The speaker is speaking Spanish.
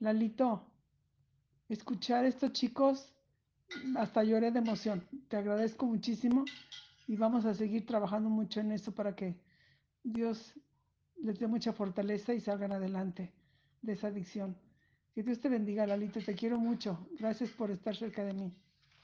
Lalito, escuchar estos chicos, hasta lloré de emoción. Te agradezco muchísimo y vamos a seguir trabajando mucho en eso para que Dios les dé mucha fortaleza y salgan adelante de esa adicción. Que Dios te bendiga, Lalito, te quiero mucho. Gracias por estar cerca de mí.